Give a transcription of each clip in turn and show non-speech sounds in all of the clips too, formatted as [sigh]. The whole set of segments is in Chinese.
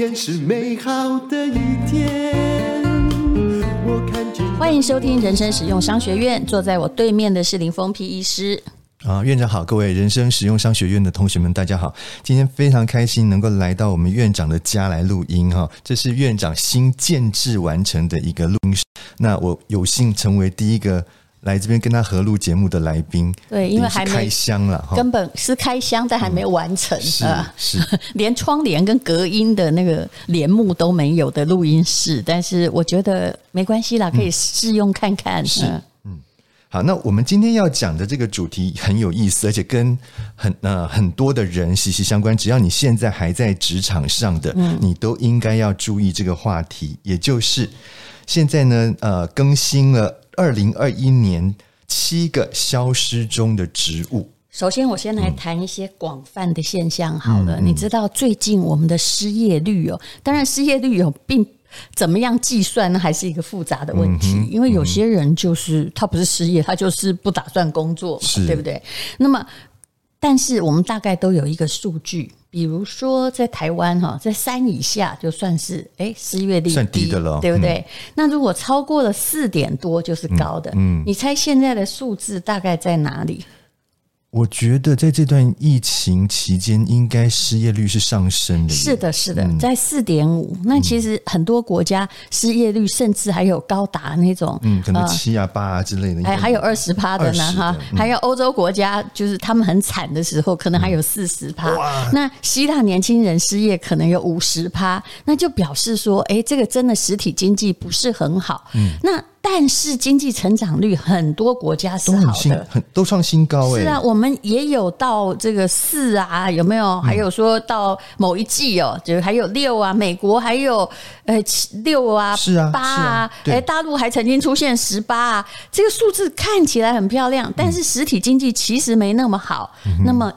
天是美好的一天。我看见。欢迎收听人生使用商学院，坐在我对面的是林峰丕医师。啊，院长好，各位人生实用商学院的同学们，大家好。今天非常开心能够来到我们院长的家来录音哈，这是院长新建制完成的一个录音室。那我有幸成为第一个。来这边跟他合录节目的来宾，对，因为还没开箱了，根本是开箱，但还没完成，嗯、是是，[laughs] 连窗帘跟隔音的那个帘幕都没有的录音室，但是我觉得没关系啦，可以试用看看。嗯、是，嗯，好，那我们今天要讲的这个主题很有意思，而且跟很呃很多的人息息相关。只要你现在还在职场上的，嗯，你都应该要注意这个话题，也就是现在呢，呃，更新了。二零二一年七个消失中的植物。首先，我先来谈一些广泛的现象好了。嗯、你知道最近我们的失业率哦，当然失业率有，并怎么样计算呢？还是一个复杂的问题。嗯、因为有些人就是他不是失业，他就是不打算工作嘛，对不对？那么，但是我们大概都有一个数据。比如说，在台湾哈，在三以下就算是哎失业率低，算低的了，对不对？嗯、那如果超过了四点多，就是高的。嗯，嗯你猜现在的数字大概在哪里？我觉得在这段疫情期间，应该失业率是上升的。是的，是的，在四点五。那其实很多国家失业率甚至还有高达那种，嗯，可能七啊八啊之类的。还还有二十趴的呢，哈。还有欧洲国家，就是他们很惨的时候，可能还有四十趴。哇！那希腊年轻人失业可能有五十趴，那就表示说，哎，这个真的实体经济不是很好。嗯，那。但是经济成长率很多国家是好的，很都创新高哎。是啊，我们也有到这个四啊，有没有？还有说到某一季哦，就还有六啊。美国还有呃七六啊，是啊，八啊。哎，大陆还曾经出现十八啊。这个数字看起来很漂亮，但是实体经济其实没那么好。那么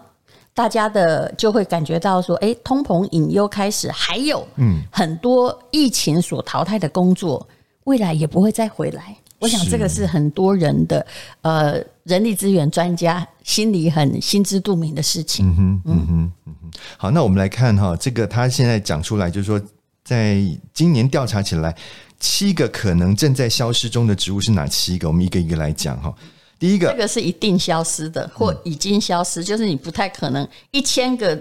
大家的就会感觉到说，哎，通膨隐忧开始，还有嗯很多疫情所淘汰的工作。未来也不会再回来，我想这个是很多人的呃人力资源专家心里很心知肚明的事情。嗯哼，嗯哼，嗯哼。好，那我们来看哈，这个他现在讲出来，就是说，在今年调查起来，七个可能正在消失中的植物是哪七个？我们一个一个来讲哈。第一个，这个是一定消失的，或已经消失，就是你不太可能一千个。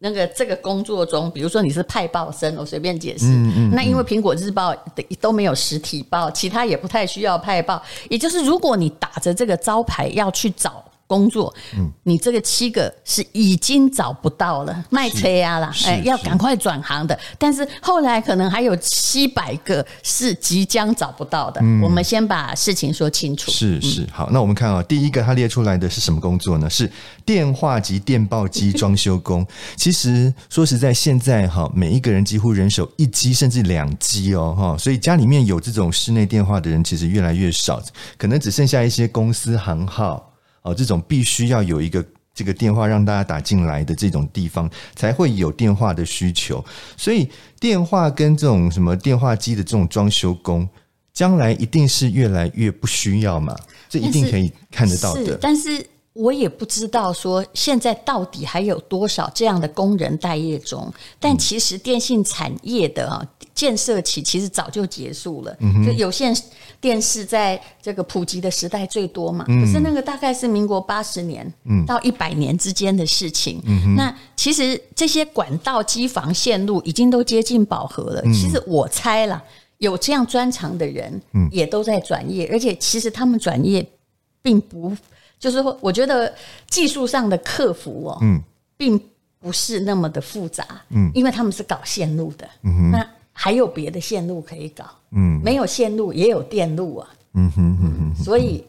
那个这个工作中，比如说你是派报生，我随便解释。嗯嗯。那因为苹果日报都没有实体报，其他也不太需要派报。也就是如果你打着这个招牌要去找。工作，嗯，你这个七个是已经找不到了，卖车呀啦，哎，要赶快转行的。但是后来可能还有七百个是即将找不到的。我们先把事情说清楚。是是，好，那我们看啊，第一个他列出来的是什么工作呢？是电话及电报机装修工。[laughs] 其实说实在，现在哈，每一个人几乎人手一机甚至两机哦，哈，所以家里面有这种室内电话的人其实越来越少，可能只剩下一些公司行号。哦，这种必须要有一个这个电话让大家打进来的这种地方，才会有电话的需求。所以，电话跟这种什么电话机的这种装修工，将来一定是越来越不需要嘛？这一定可以看得到的。但是我也不知道说现在到底还有多少这样的工人待业中。但其实电信产业的啊。建设起其实早就结束了，就有线电视在这个普及的时代最多嘛。可是那个大概是民国八十年到一百年之间的事情。那其实这些管道、机房、线路已经都接近饱和了。其实我猜啦，有这样专长的人，也都在转业，而且其实他们转业并不就是说，我觉得技术上的克服哦，并不是那么的复杂，嗯因为他们是搞线路的，嗯那。还有别的线路可以搞，嗯，没有线路也有电路啊，嗯哼哼哼，所以，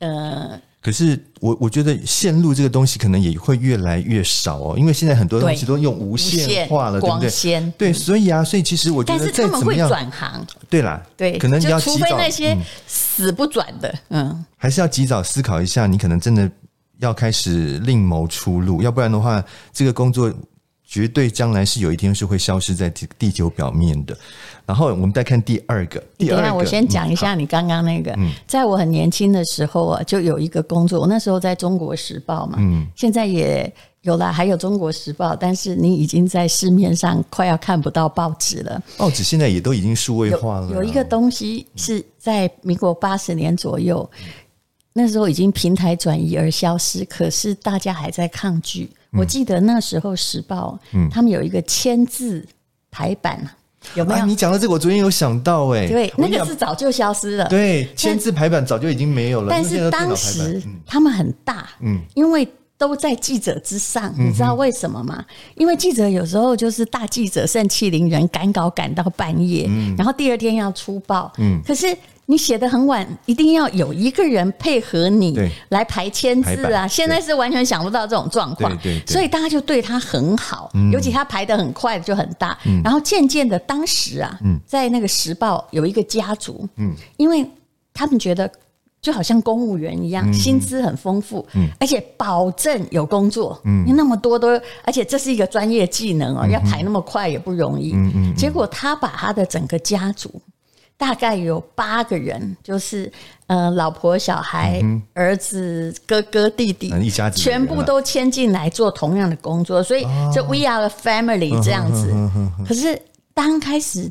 呃，可是我我觉得线路这个东西可能也会越来越少哦，因为现在很多东西都用无线化了，对不对？对，所以啊，所以其实我觉得，但是他们会转行，对啦，对，可能你要除非那些死不转的，嗯，还是要及早思考一下，你可能真的要开始另谋出路，要不然的话，这个工作。绝对将来是有一天是会消失在地地球表面的。然后我们再看第二个，第二个，我先讲一下你刚刚那个。嗯，在我很年轻的时候啊，就有一个工作，我那时候在中国时报嘛，嗯，现在也有了，还有《中国时报》，但是你已经在市面上快要看不到报纸了。报纸现在也都已经数位化了。有，有一个东西是在民国八十年左右，那时候已经平台转移而消失，可是大家还在抗拒。我记得那时候《时报》他们有一个签字排版，有没有？你讲到这个，我昨天有想到哎，对，那个是早就消失了。对，签字排版早就已经没有了。但是当时他们很大，嗯，因为。都在记者之上，你知道为什么吗？因为记者有时候就是大记者盛气凌人，赶稿赶到半夜，嗯、然后第二天要出报。嗯，可是你写的很晚，一定要有一个人配合你来排签字啊。现在是完全想不到这种状况，对对对，所以大家就对他很好，嗯、尤其他排的很快就很大。嗯、然后渐渐的，当时啊，在那个时报有一个家族，嗯，因为他们觉得。就好像公务员一样，薪资很丰富，嗯、而且保证有工作。嗯，那么多都，而且这是一个专业技能哦，嗯、要排那么快也不容易。结果他把他的整个家族，大概有八个人，就是呃，老婆、小孩、嗯、儿子、哥哥、弟弟，一家子全部都迁进来做同样的工作，所以就 We are a family 这样子。可是当开始。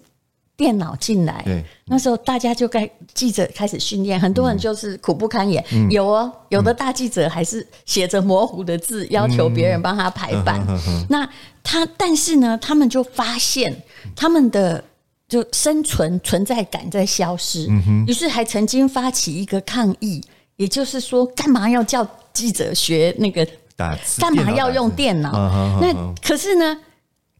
电脑进来，那时候大家就该记者开始训练，很多人就是苦不堪言。嗯、有哦，有的大记者还是写着模糊的字，嗯、要求别人帮他排版。嗯、那他，但是呢，他们就发现他们的就生存存在感在消失，于是还曾经发起一个抗议，也就是说，干嘛要叫记者学那个打字？干嘛要用电脑？那可是呢？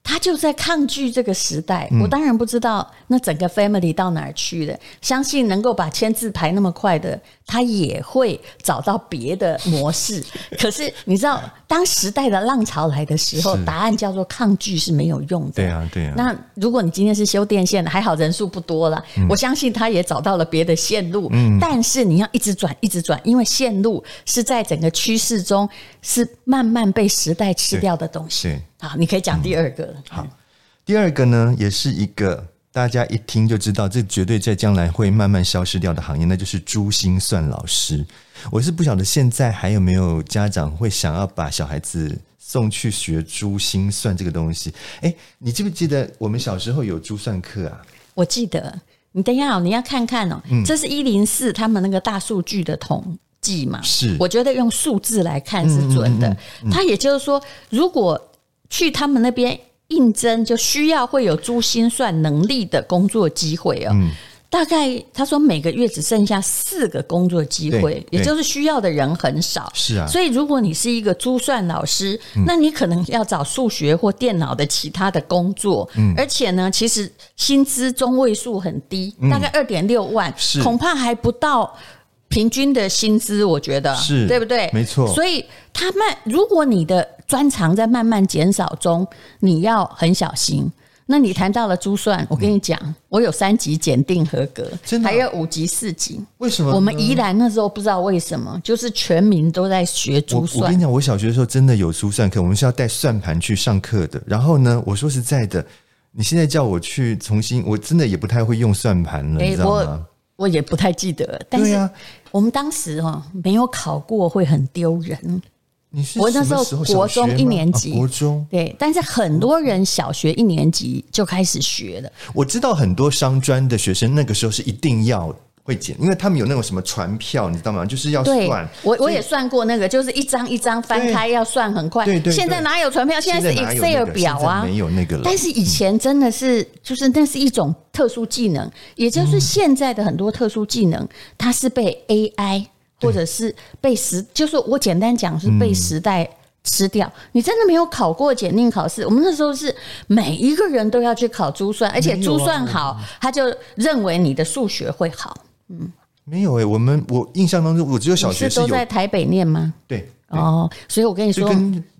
他就在抗拒这个时代，我当然不知道那整个 family 到哪儿去了。相信能够把签字排那么快的，他也会找到别的模式。[laughs] 可是你知道，当时代的浪潮来的时候，答案叫做抗拒是没有用的。对啊，对啊。那如果你今天是修电线的，还好人数不多了，我相信他也找到了别的线路。嗯。但是你要一直转，一直转，因为线路是在整个趋势中是慢慢被时代吃掉的东西。好，你可以讲第二个。嗯、好，第二个呢，也是一个大家一听就知道，这绝对在将来会慢慢消失掉的行业，那就是珠心算老师。我是不晓得现在还有没有家长会想要把小孩子送去学珠心算这个东西。哎，你记不记得我们小时候有珠算课啊？我记得。你等一下，你要看看哦。嗯、这是一零四他们那个大数据的统计嘛？是。我觉得用数字来看是准的。他、嗯嗯嗯、也就是说，如果去他们那边应征，就需要会有珠心算能力的工作机会哦。嗯，大概他说每个月只剩下四个工作机会，也就是需要的人很少。是啊，所以如果你是一个珠算老师，那你可能要找数学或电脑的其他的工作。嗯，而且呢，其实薪资中位数很低，大概二点六万，恐怕还不到平均的薪资。我觉得是对不对？没错。所以他慢如果你的专长在慢慢减少中，你要很小心。那你谈到了珠算，我跟你讲，嗯、我有三级检定合格，真的、啊、还有五级、四级。为什么？我们宜兰那时候不知道为什么，就是全民都在学珠算。我，我跟你讲，我小学的时候真的有珠算课，我们是要带算盘去上课的。然后呢，我说实在的，你现在叫我去重新，我真的也不太会用算盘了，欸、你知道吗？我，也不太记得。但是我们当时哈没有考过，会很丢人。我那时候国中一年级，国中对，但是很多人小学一年级就开始学了。我知道很多商专的学生那个时候是一定要会减，因为他们有那种什么传票，你知道吗？就是要算。我我也算过那个，就是一张一张翻开要算很快。对对。现在哪有传票？现在是 Excel 表啊，没有那个了。但是以前真的是，就是那是一种特殊技能，也就是现在的很多特殊技能，它是被 AI。或者是被时，就是我简单讲是被时代吃掉。你真的没有考过检定考试？我们那时候是每一个人都要去考珠算，而且珠算好，他就认为你的数学会好。嗯，没有诶、欸，我们我印象当中，我只有小学是都在台北念吗？对，哦，所以我跟你说。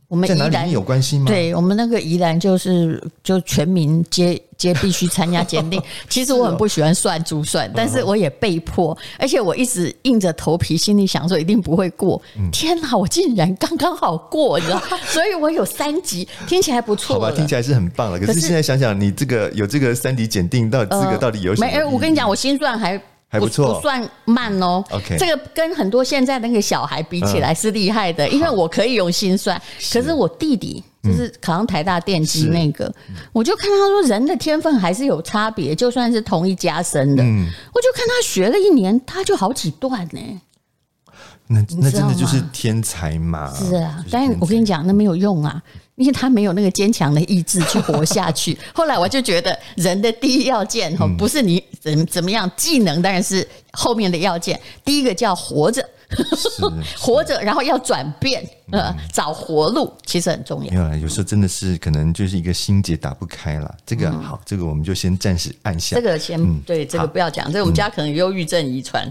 我们宜兰有关系吗？对，我们那个宜兰就是就全民皆皆必须参加检定。[laughs] 其实我很不喜欢算珠算，但是我也被迫，而且我一直硬着头皮，心里想说一定不会过。天哪，我竟然刚刚好过，你知道？[laughs] 所以我有三级，听起来不错。好吧，听起来是很棒了。可是现在想想，你这个有这个三级检定，到底资格到底有什么？没，我跟你讲，我心算还还不错，不算慢哦。OK，这个跟很多现在那个小孩比起来是厉害的，因为我可以用心算。可是我弟弟就是考上台大电机那个，我就看他说人的天分还是有差别，就算是同一家生的，我就看他学了一年，他就好几段呢。那那真的就是天才嘛？是啊，但是我跟你讲，那没有用啊，因为他没有那个坚强的意志去活下去。[laughs] 后来我就觉得，人的第一要件哈，不是你怎怎么样，技能当然是后面的要件，第一个叫活着。活着，然后要转变，呃，找活路，其实很重要。没有啦，有时候真的是可能就是一个心结打不开了。这个好，这个我们就先暂时按下。这个先对，这个不要讲。这个我们家可能忧郁症遗传。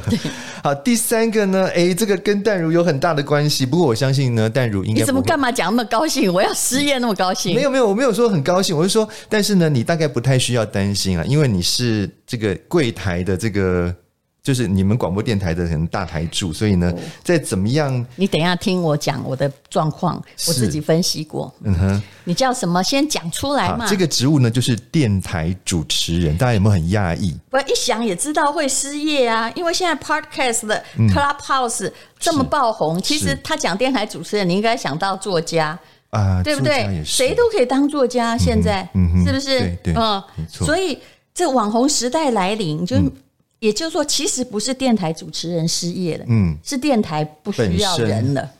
[laughs] 好，第三个呢？哎，这个跟淡如有很大的关系。不过我相信呢，淡如应该。你怎么干嘛讲那么高兴？我要失业那么高兴？没有没有，我没有说很高兴，我是说，但是呢，你大概不太需要担心啊，因为你是这个柜台的这个。就是你们广播电台的人大台柱，所以呢，在怎么样，你等一下听我讲我的状况，我自己分析过。嗯哼，你叫什么？先讲出来嘛。这个职务呢，就是电台主持人，大家有没有很讶异？不一想也知道会失业啊，因为现在 Podcast 的 Clubhouse 这么爆红，嗯、其实他讲电台主持人，你应该想到作家啊，对不对？谁都可以当作家，现在、嗯、哼是不是？对对，嗯，没错。所以这网红时代来临，就。嗯也就是说，其实不是电台主持人失业了，嗯，是电台不需要人了，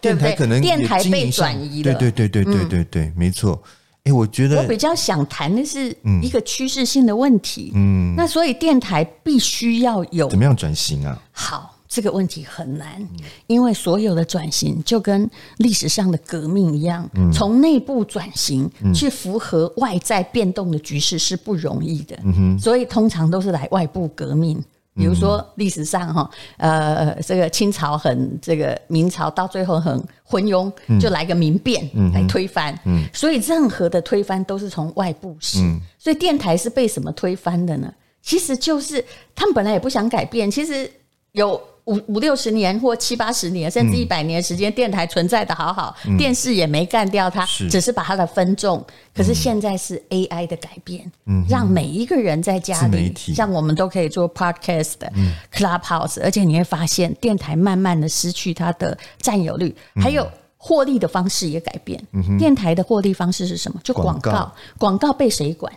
电台可能电台被转移了，对对对对对对对，没错。哎，我觉得我比较想谈的是一个趋势性的问题，嗯，那所以电台必须要有怎么样转型啊？好。这个问题很难，因为所有的转型就跟历史上的革命一样，从内部转型去符合外在变动的局势是不容易的。所以通常都是来外部革命，比如说历史上哈，呃，这个清朝很这个明朝到最后很昏庸，就来个民变来推翻。所以任何的推翻都是从外部始。所以电台是被什么推翻的呢？其实就是他们本来也不想改变，其实有。五五六十年或七八十年，甚至一百年时间，电台存在的好好，嗯、电视也没干掉它，只是把它的分众。可是现在是 AI 的改变，嗯、让每一个人在家里，像我们都可以做 Podcast、嗯、Clubhouse，而且你会发现电台慢慢的失去它的占有率，嗯、还有获利的方式也改变。电台的获利方式是什么？就广告，广，告被谁管？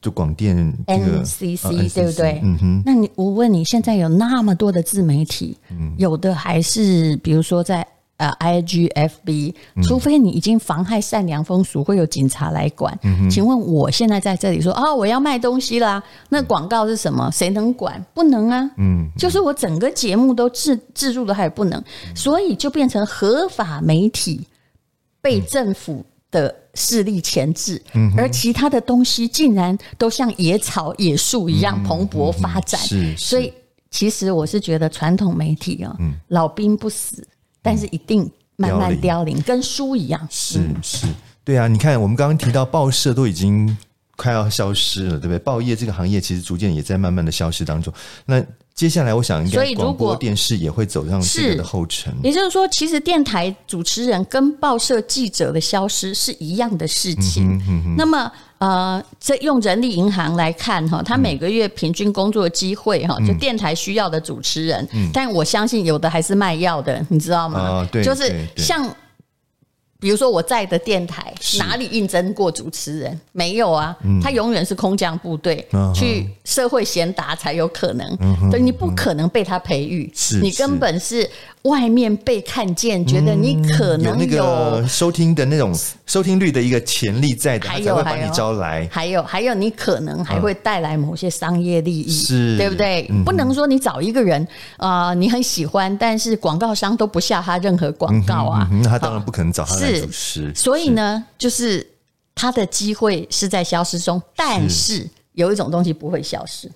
就广电 NCC 对不对？嗯哼。那你我问你，现在有那么多的自媒体，有的还是比如说在呃 IGFB，除非你已经妨害善良风俗，会有警察来管。请问我现在在这里说啊，我要卖东西啦，那广告是什么？谁能管？不能啊。嗯。就是我整个节目都置置入的还不能，所以就变成合法媒体被政府的势力钳制，而其他的东西竟然都像野草、野树一样蓬勃发展。是，所以其实我是觉得传统媒体啊，老兵不死，但是一定慢慢凋零，跟书一样。是是，对啊，你看我们刚刚提到报社都已经快要消失了，对不对？报业这个行业其实逐渐也在慢慢的消失当中。那接下来，我想应该广播电视也会走上这个的后尘。也就是说，其实电台主持人跟报社记者的消失是一样的事情。嗯嗯嗯、那么，呃，这用人力银行来看哈，他每个月平均工作机会哈，就电台需要的主持人，嗯、但我相信有的还是卖药的，你知道吗？就是像。比如说我在的电台哪里应征过主持人？没有啊，他永远是空降部队，去社会贤达才有可能。所以你不可能被他培育，你根本是外面被看见，觉得你可能有那个收听的那种收听率的一个潜力在的，还有把你招来。还有还有，你可能还会带来某些商业利益，是，对不对？不能说你找一个人啊，你很喜欢，但是广告商都不下他任何广告啊，那他当然不可能找他。来主持，所以呢，就是他的机会是在消失中，但是有一种东西不会消失。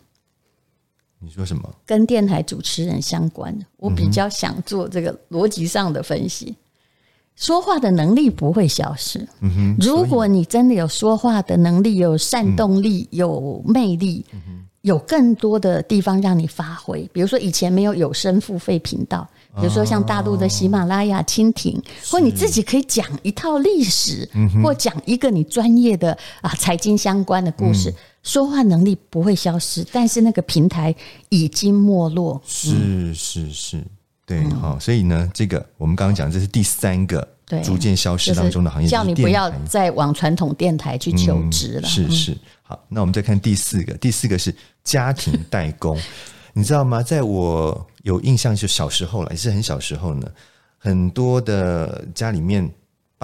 你说什么？跟电台主持人相关，我比较想做这个逻辑上的分析。说话的能力不会消失。嗯哼，如果你真的有说话的能力，有煽动力，有魅力，有更多的地方让你发挥。比如说，以前没有有声付费频道。比如说像大陆的喜马拉雅、蜻蜓，或你自己可以讲一套历史，或讲一个你专业的啊财经相关的故事，嗯、说话能力不会消失，但是那个平台已经没落。是是是，对，好、嗯，所以呢，这个我们刚刚讲这是第三个逐渐消失当中的行业，叫你不要再往传统电台去求职了。嗯、是是，好，那我们再看第四个，第四个是家庭代工。[laughs] 你知道吗？在我有印象就小时候了，也是很小时候呢，很多的家里面。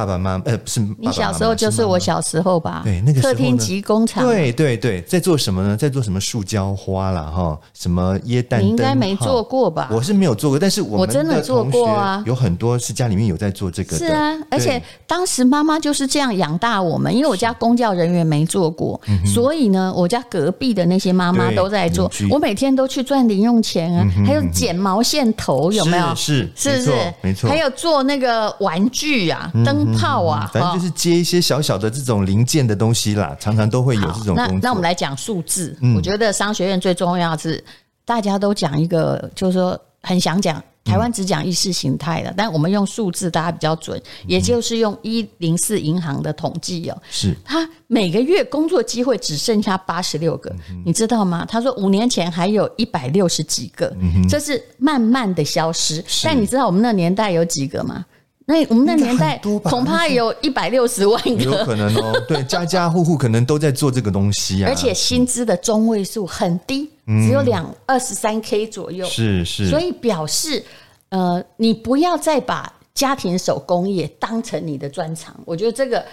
爸爸妈妈，呃，不是你小时候就是我小时候吧？对，那个客厅及工厂，对对对，在做什么呢？在做什么塑胶花啦，哈，什么椰蛋？你应该没做过吧？我是没有做过，但是我真的做过啊，有很多是家里面有在做这个的。是啊，而且当时妈妈就是这样养大我们，因为我家公教人员没做过，所以呢，我家隔壁的那些妈妈都在做。我每天都去赚零用钱啊，还有剪毛线头，有没有？是是是不是？没错，还有做那个玩具啊，灯。泡啊，反正就是接一些小小的这种零件的东西啦，常常都会有这种。那那我们来讲数字，嗯、我觉得商学院最重要的是大家都讲一个，就是说很想讲台湾只讲意识形态的，嗯、但我们用数字大家比较准，也就是用一零四银行的统计哦，是。他每个月工作机会只剩下八十六个，嗯、你知道吗？他说五年前还有一百六十几个，嗯、这是慢慢的消失。但你知道我们那年代有几个吗？那我们那年代恐怕 [laughs] 有一百六十万个，有可能哦。对，[laughs] 家家户户可能都在做这个东西啊。而且薪资的中位数很低，只有两二十三 K 左右。是是。所以表示，呃，你不要再把家庭手工业当成你的专长。我觉得这个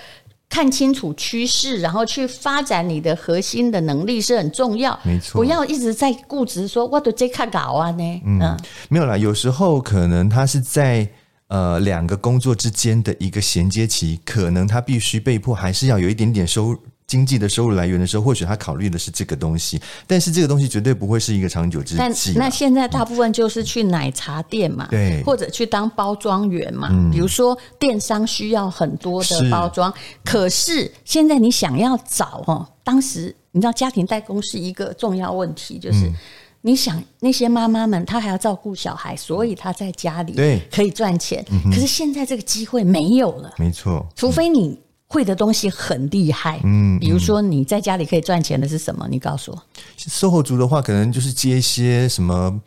看清楚趋势，然后去发展你的核心的能力是很重要。没错。不要一直在固执说我都这看搞啊呢。嗯，没有啦。有时候可能他是在。呃，两个工作之间的一个衔接期，可能他必须被迫还是要有一点点收入，经济的收入来源的时候，或许他考虑的是这个东西，但是这个东西绝对不会是一个长久之计。那现在大部分就是去奶茶店嘛，对，或者去当包装员嘛。嗯、比如说电商需要很多的包装，是可是现在你想要找哦，当时你知道家庭代工是一个重要问题，就是。嗯你想那些妈妈们，她还要照顾小孩，所以她在家里对可以赚钱。嗯、可是现在这个机会没有了，没错。除非你会的东西很厉害，嗯，比如说你在家里可以赚钱的是什么？你告诉我。SOHO 族的话，可能就是接一些什么。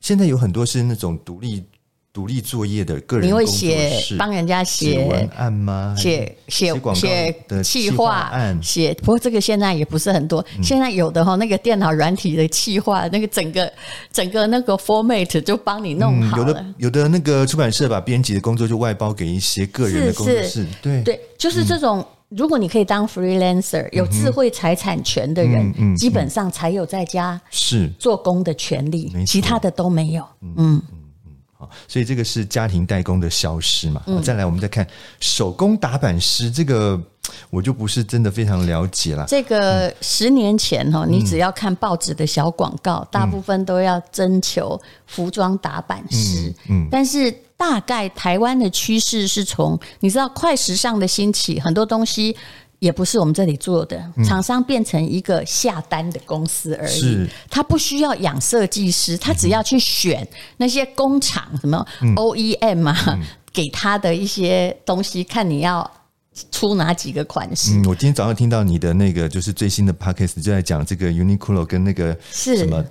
现在有很多是那种独立。独立作业的个人，你会写帮人家写文案吗？写写写的企划案，写。不过这个现在也不是很多，嗯、现在有的哈，那个电脑软体的企划，那个整个整个那个 format 就帮你弄好了。嗯、有的有的那个出版社把编辑的工作就外包给一些个人的工作室，对对，就是这种。嗯、如果你可以当 freelancer，有智慧财产权的人，基本上才有在家是做工的权利，其他的都没有。嗯。嗯所以这个是家庭代工的消失嘛？嗯、再来，我们再看手工打板师，这个我就不是真的非常了解了。这个十年前哈，嗯、你只要看报纸的小广告，嗯、大部分都要征求服装打版师。嗯，嗯但是大概台湾的趋势是从你知道快时尚的兴起，很多东西。也不是我们这里做的，厂商变成一个下单的公司而已。是他不需要养设计师，他只要去选那些工厂什么 OEM 啊，嗯、给他的一些东西，看你要出哪几个款式。嗯，我今天早上听到你的那个就是最新的 podcast 就在讲这个 Uniqlo 跟那个是什么。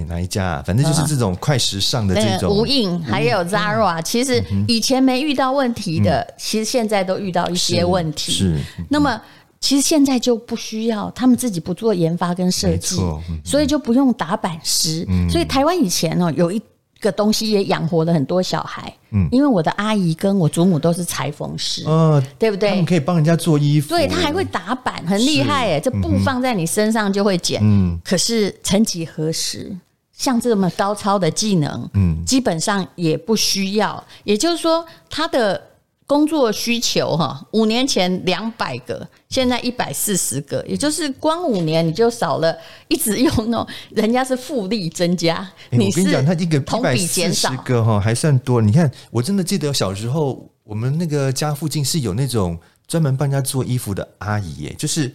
欸、哪一家啊？反正就是这种快时尚的这种。无印还有 Zara，其实以前没遇到问题的，嗯、其实现在都遇到一些问题。是。是那么，其实现在就不需要他们自己不做研发跟设计，嗯、所以就不用打板师。嗯、所以台湾以前哦，有一个东西也养活了很多小孩。嗯。因为我的阿姨跟我祖母都是裁缝师，嗯，对不对？他们可以帮人家做衣服。对，他还会打板，很厉害哎！这布放在你身上就会剪。嗯。可是曾几何时？像这么高超的技能，嗯，基本上也不需要。也就是说，他的工作需求哈，五年前两百个，现在一百四十个，也就是光五年你就少了，一直用那种人家是复利增加，欸、你是他一个同比减少个哈，还算多。你看，我真的记得小时候，我们那个家附近是有那种专门帮人家做衣服的阿姨耶，就是。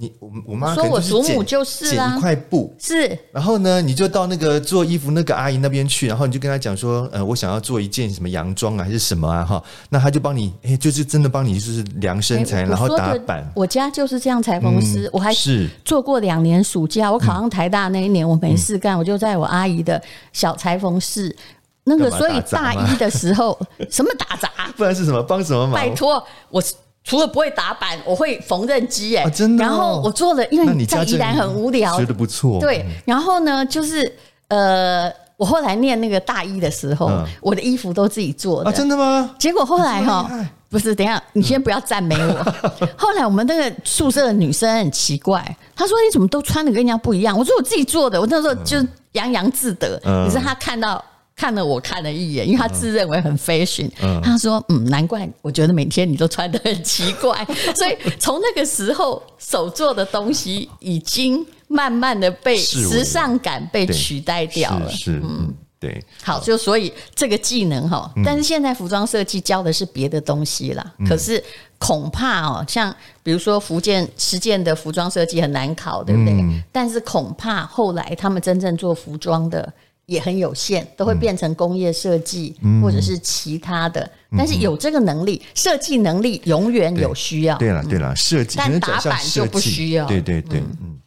你我我妈说我祖母就就是啊剪一块布，是然后呢，你就到那个做衣服那个阿姨那边去，然后你就跟她讲说，呃，我想要做一件什么洋装啊，还是什么啊，哈，那她就帮你，哎，就是真的帮你，就是量身材，然后打版。我家就是这样裁缝师，嗯、我还是做过两年暑假。我考上台大那一年，我没事干，嗯、我就在我阿姨的小裁缝室。那个，所以大一的时候，[laughs] 什么打杂？不然是什么帮什么忙？拜托我。除了不会打板，我会缝纫机哎，真的。然后我做了，因为在宜兰很无聊，觉得不错。对，然后呢，就是呃，我后来念那个大一的时候，我的衣服都自己做的。真的吗？结果后来哈，不是，等一下，你先不要赞美我。[laughs] 后来我们那个宿舍的女生很奇怪，她说：“你怎么都穿的跟人家不一样？”我说：“我自己做的。”我那时候就洋洋自得。可是她看到。看了我看了一眼，因为他自认为很 fashion，嗯，他说：“嗯，难怪我觉得每天你都穿的很奇怪。[laughs] ”所以从那个时候，手做的东西已经慢慢的被时尚感被取代掉了。是，是嗯，对。好，就所以这个技能哈，但是现在服装设计教的是别的东西啦。嗯，可是恐怕哦，像比如说福建实践的服装设计很难考，对不对？嗯，但是恐怕后来他们真正做服装的。也很有限，都会变成工业设计、嗯、或者是其他的。嗯、但是有这个能力，设计能力永远有需要。对了，对了，设计，但打板就不需要。对对对，嗯，嗯。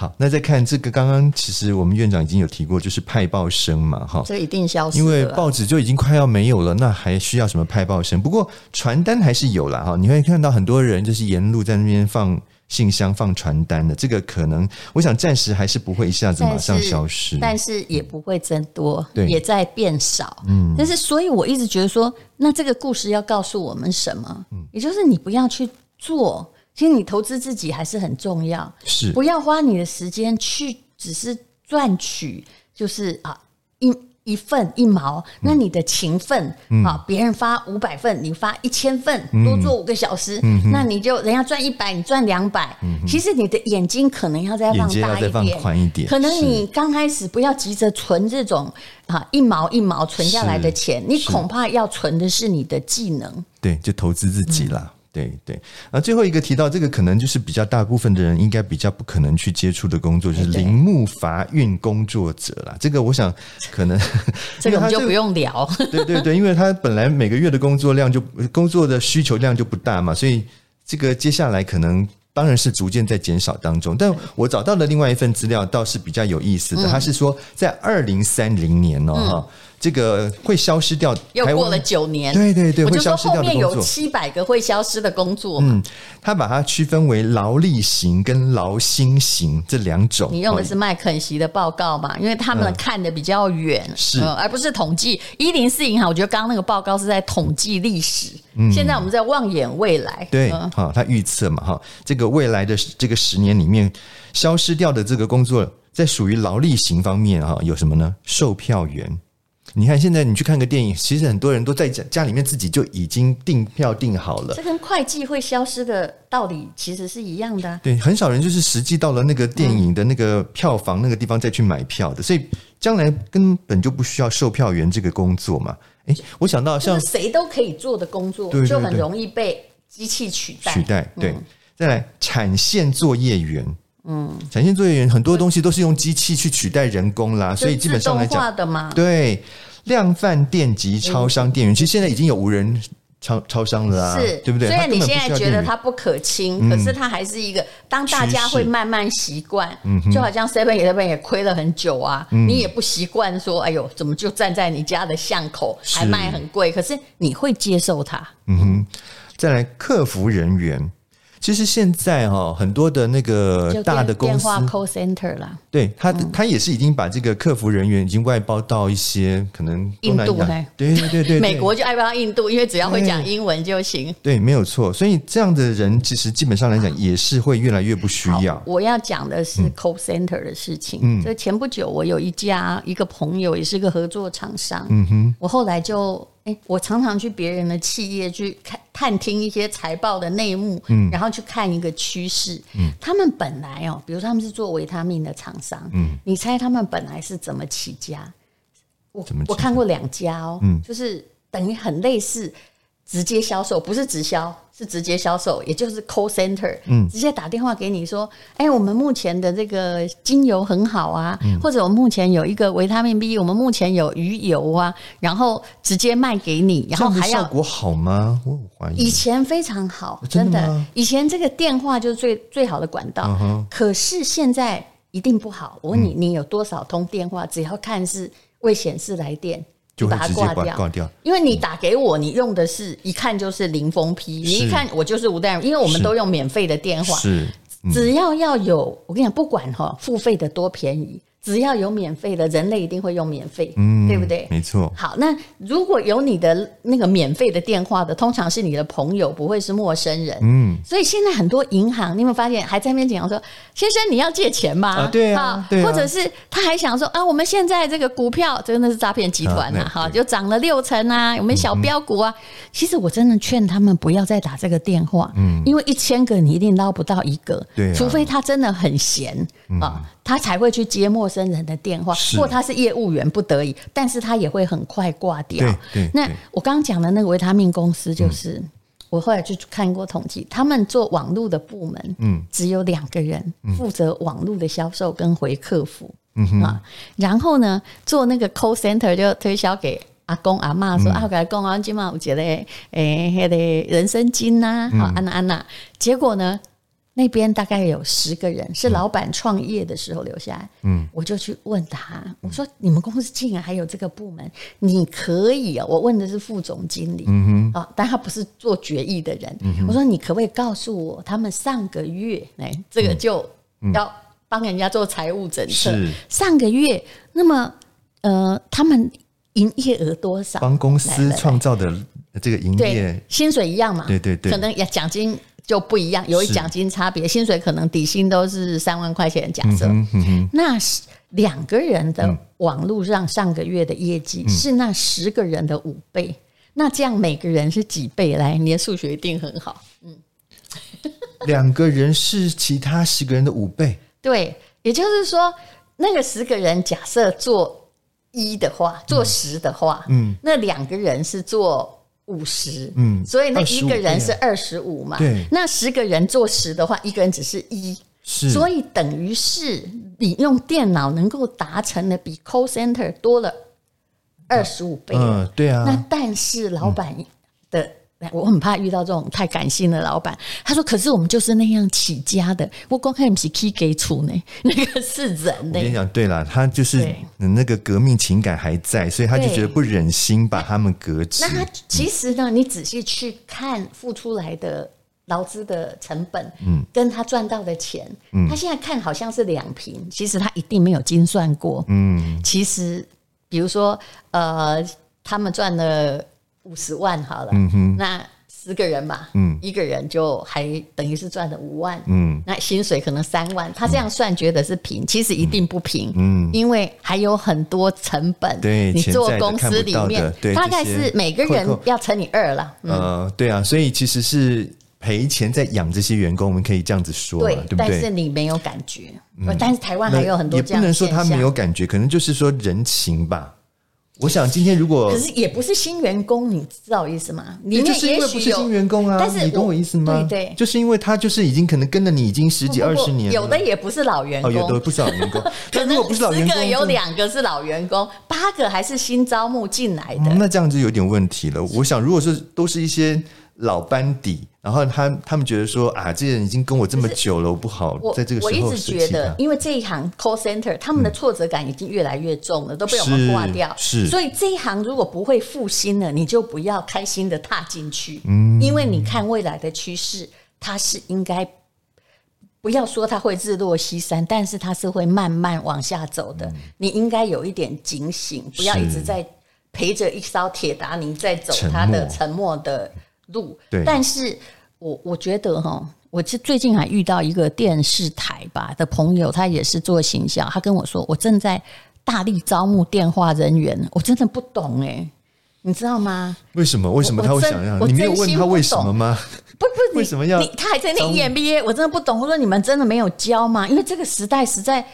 好，那再看这个，刚刚其实我们院长已经有提过，就是派报生嘛，哈，这一定消失，因为报纸就已经快要没有了，那还需要什么派报生？不过传单还是有了哈，你会看到很多人就是沿路在那边放。信箱放传单的这个可能，我想暂时还是不会一下子马上消失，但是，但是也不会增多，对，也在变少。嗯，但是所以我一直觉得说，那这个故事要告诉我们什么？嗯，也就是你不要去做，其实你投资自己还是很重要，是不要花你的时间去只是赚取，就是啊一。一份一毛，那你的勤奋啊，别、嗯、人发五百份，你发一千份，多做五个小时，嗯、那你就人家赚一百，你赚两百。其实你的眼睛可能要再放大一点，宽一点。可能你刚开始不要急着存这种啊一毛一毛存下来的钱，你恐怕要存的是你的技能。对，就投资自己啦。嗯对对，那最后一个提到这个，可能就是比较大部分的人应该比较不可能去接触的工作，就是林木伐运工作者啦。这个我想可能 [laughs] 这个我们就不用聊。[laughs] 对对对，因为他本来每个月的工作量就工作的需求量就不大嘛，所以这个接下来可能当然是逐渐在减少当中。但我找到了另外一份资料，倒是比较有意思的，他是说在二零三零年哦哈。这个会消失掉，又过了九年，对对对，我就说会消失掉的工作。后面有七百个会消失的工作。嗯，他把它区分为劳力型跟劳心型这两种。你用的是麦肯锡的报告嘛？因为他们看的比较远，是、嗯，而不是统计。一零四银行，我觉得刚刚那个报告是在统计历史，嗯、现在我们在望眼未来。对，好、嗯，他预测嘛，哈，这个未来的这个十年里面消失掉的这个工作，在属于劳力型方面哈，有什么呢？售票员。你看，现在你去看个电影，其实很多人都在家家里面自己就已经订票订好了。这跟会计会消失的道理其实是一样的啊。对，很少人就是实际到了那个电影的那个票房那个地方再去买票的，所以将来根本就不需要售票员这个工作嘛。哎，我想到像谁都可以做的工作，就很容易被机器取代。取代，对。再来，产线作业员。嗯，产线作业员很多东西都是用机器去取代人工啦，所以基本上来讲，对，量贩店及超商店员，其实现在已经有无人超超商了啊，是，对不对？虽然你现在觉得它不可亲，可是它还是一个，当大家会慢慢习惯，嗯就好像 Seven Eleven 也亏了很久啊，你也不习惯说，哎呦，怎么就站在你家的巷口还卖很贵？可是你会接受它。嗯哼，再来客服人员。其实现在哈，很多的那个大的公司，电话 call center 啦，对他，他也是已经把这个客服人员已经外包到一些可能印度，对对对对，美国就外包到印度，因为只要会讲英文就行。对，没有错。所以这样的人其实基本上来讲也是会越来越不需要。我要讲的是 call center 的事情。嗯，这前不久我有一家一个朋友也是个合作厂商，嗯哼，我后来就。我常常去别人的企业去看探听一些财报的内幕，嗯，然后去看一个趋势，嗯，他们本来哦，比如他们是做维他命的厂商，嗯，你猜他们本来是怎么起家？我我看过两家哦，嗯，就是等于很类似直接销售，不是直销，是直接销售，也就是 call center，嗯，直接打电话给你说，哎、欸，我们目前的这个精油很好啊，嗯、或者我们目前有一个维他命 B，我们目前有鱼油啊，然后直接卖给你，然后还要效果好吗？我怀疑以前非常好，真的，真的，以前这个电话就是最最好的管道，可是现在一定不好。我问你，你有多少通电话？只要看是未显示来电。就把它挂掉，挂掉。因为你打给我，你用的是一看就是林峰批，你一看我就是吴淡如，因为我们都用免费的电话，是，只要要有，我跟你讲，不管哈付费的多便宜。只要有免费的，人类一定会用免费，嗯，对不对？没错。好，那如果有你的那个免费的电话的，通常是你的朋友，不会是陌生人。嗯，所以现在很多银行，你有没有发现还在那边讲说：“先生，你要借钱吗？”啊，对啊，对啊。或者是他还想说：“啊，我们现在这个股票真的是诈骗集团呐，哈，就涨了六成啊，我们小标股啊。”其实我真的劝他们不要再打这个电话，嗯，因为一千个你一定捞不到一个，对，除非他真的很闲啊。他才会去接陌生人的电话，是。或他是业务员不得已，但是他也会很快挂掉。那我刚刚讲的那个维他命公司，就是、嗯、我后来去看过统计，他们做网络的部门，嗯，只有两个人负责网络的销售跟回客服，啊，然后呢，做那个 call center 就推销给阿公阿嬷说、嗯、啊，我给他讲啊，今晚我觉得诶，那个人参精呐，好安娜安娜，结果呢？那边大概有十个人，是老板创业的时候留下来。嗯，我就去问他，我说：“你们公司竟然还有这个部门？你可以啊？”我问的是副总经理，嗯哼，啊，但他不是做决议的人。嗯哼，我说：“你可不可以告诉我，他们上个月，哎，这个就要帮人家做财务政策。是上个月，那么呃，他们营业额多少？帮公司创造的这个营业薪水一样嘛？对对对，可能要奖金。”就不一样，有一奖金差别，薪水可能底薪都是三万块钱。假设，嗯嗯、那两个人的网络上上个月的业绩是那十个人的五倍，嗯、那这样每个人是几倍？来，你的数学一定很好。嗯，两个人是其他十个人的五倍。[laughs] 对，也就是说，那个十个人假设做一的话，做十的话，嗯，那两个人是做。五十，嗯，所以那一个人是二十五嘛，对，那十个人做十的话，一个人只是一，是，所以等于是你用电脑能够达成的比 call center 多了二十五倍，嗯，对啊，那但是老板的。嗯我很怕遇到这种太感性的老板。他说：“可是我们就是那样起家的。”我光看不是 key 给出呢，那个是人呢。我跟你讲，对了，他就是那个革命情感还在，所以他就觉得不忍心把他们革职。那他其实呢，你仔细去看付出来的劳资的成本，嗯，跟他赚到的钱，嗯，他现在看好像是两平，其实他一定没有精算过，嗯，其实比如说，呃，他们赚了。五十万好了，嗯、哼。那十个人嘛，嗯，一个人就还等于是赚了五万，嗯，那薪水可能三万，他这样算觉得是平，嗯、其实一定不平，嗯，因为还有很多成本，对，你做公司里面，大概是每个人要乘以二了，嗯、呃，对啊，所以其实是赔钱在养这些员工，我们可以这样子说，对，对不对？但是你没有感觉，嗯、但是台湾还有很多这样，也不能说他没有感觉，可能就是说人情吧。我想今天如果可是也不是新员工，你知道我意思吗？你就是因为不是新员工啊，但是你懂我意思吗？对对，就是因为他就是已经可能跟了你已经十几二十年了，有的也不是老员工，有的不是老员工。[laughs] 可能十个有两个是老员工，八个还是新招募进来的，那这样就有点问题了。我想，如果是都是一些。老班底，然后他他们觉得说啊，这些人已经跟我这么久了，我不好在这个时候。我一直觉得，因为这一行 call center，他们的挫折感已经越来越重了，嗯、都被我们挂掉。是，所以这一行如果不会复兴了，你就不要开心的踏进去。嗯，因为你看未来的趋势，它是应该不要说它会日落西山，但是它是会慢慢往下走的。嗯、你应该有一点警醒，不要一直在陪着一艘铁达尼在走它的沉没的。路，对但是我我觉得哈，我是最近还遇到一个电视台吧的朋友，他也是做形象，他跟我说，我正在大力招募电话人员，我真的不懂哎，你知道吗？为什么？为什么他会想要？你没有问他为什么吗？不不，[laughs] 为什么要？他还在念 EMBA，我真的不懂。我说你们真的没有教吗？因为这个时代实在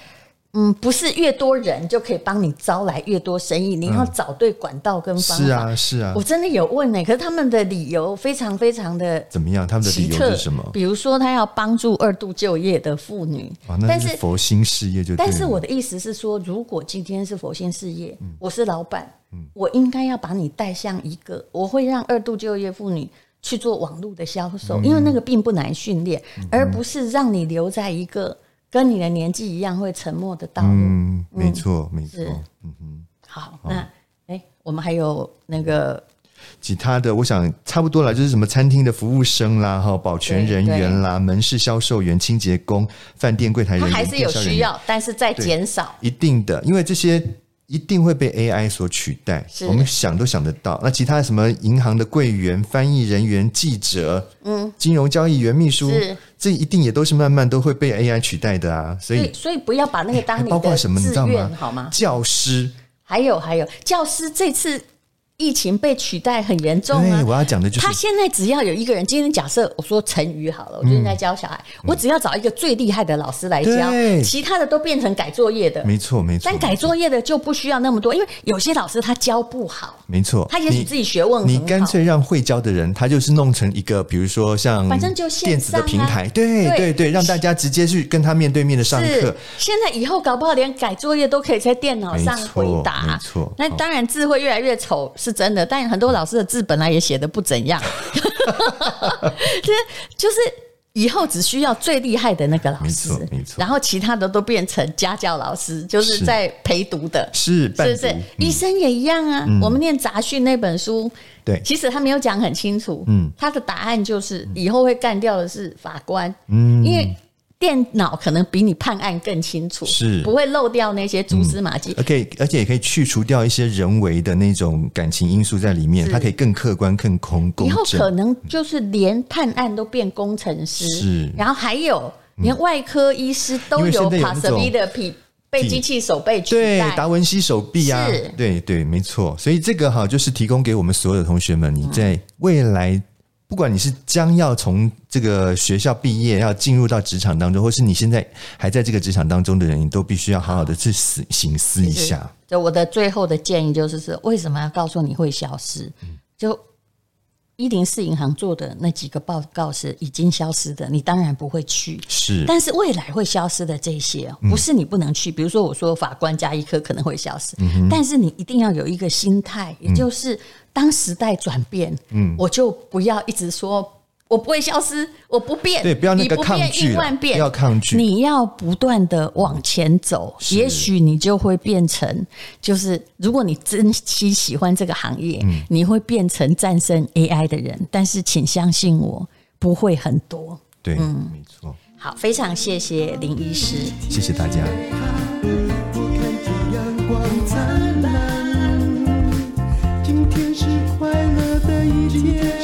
嗯，不是越多人就可以帮你招来越多生意，你要找对管道跟方法。是啊，是啊。我真的有问呢、欸，可是他们的理由非常非常的怎么样？他们的理由是什么？比如说，他要帮助二度就业的妇女。啊，那是佛心事业就对。但是我的意思是说，如果今天是佛心事业，我是老板，我应该要把你带向一个，我会让二度就业妇女去做网络的销售，因为那个并不难训练，而不是让你留在一个。跟你的年纪一样会沉默的道路，嗯，没错，没错，嗯哼，好，那哎，我们还有那个其他的，我想差不多了，就是什么餐厅的服务生啦，哈，保全人员啦，门市销售员、清洁工、饭店柜台人员，还是有需要，但是在减少，一定的，因为这些。一定会被 AI 所取代，我们想都想得到。那其他什么银行的柜员、翻译人员、记者，嗯，金融交易员、秘书，这一定也都是慢慢都会被 AI 取代的啊。所以，所以不要把那个当你的、欸、包括什么，你知道吗？好吗？教师，还有还有，教师这次。疫情被取代很严重啊！我要讲的就是，他现在只要有一个人，今天假设我说成语好了，我最近在教小孩，我只要找一个最厉害的老师来教，其他的都变成改作业的。没错没错，但改作业的就不需要那么多，因为有些老师他教不好。没错，他也许自己学问好，你干脆让会教的人，他就是弄成一个，比如说像反正就电子的平台，对对对，让大家直接去跟他面对面的上课。现在以后搞不好连改作业都可以在电脑上回答。没错，那当然字会越来越丑是真的，但很多。老师的字本来也写的不怎样，[laughs] 就是就是以后只需要最厉害的那个老师，然后其他的都变成家教老师，就是在陪读的，是是不是？嗯、医生也一样啊。嗯、我们念杂讯那本书，对，其实他没有讲很清楚，嗯，他的答案就是以后会干掉的是法官，嗯，因为。电脑可能比你判案更清楚，是不会漏掉那些蛛丝马迹。可以，而且也可以去除掉一些人为的那种感情因素在里面，它可以更客观、更空公正。以后可能就是连判案都变工程师，是，然后还有连外科医师都有 Pasabi 的被被机器手背取代，对达文西手臂啊，对对，没错。所以这个哈，就是提供给我们所有的同学们，你在未来。不管你是将要从这个学校毕业，要进入到职场当中，或是你现在还在这个职场当中的人，你都必须要好好的去思省思一下。就我的最后的建议就是：是为什么要告诉你会消失？就一零四银行做的那几个报告是已经消失的，你当然不会去。是，但是未来会消失的这些，不是你不能去。比如说，我说法官加一科可能会消失，但是你一定要有一个心态，也就是。当时代转变，嗯，我就不要一直说我不会消失，我不变，对，不要那个抗拒，应万变，不要抗拒，你要不断的往前走，也许你就会变成，就是如果你真心喜欢这个行业，嗯，你会变成战胜 AI 的人。但是请相信我，不会很多。对，嗯，没错。好，非常谢谢林医师，谢谢大家。起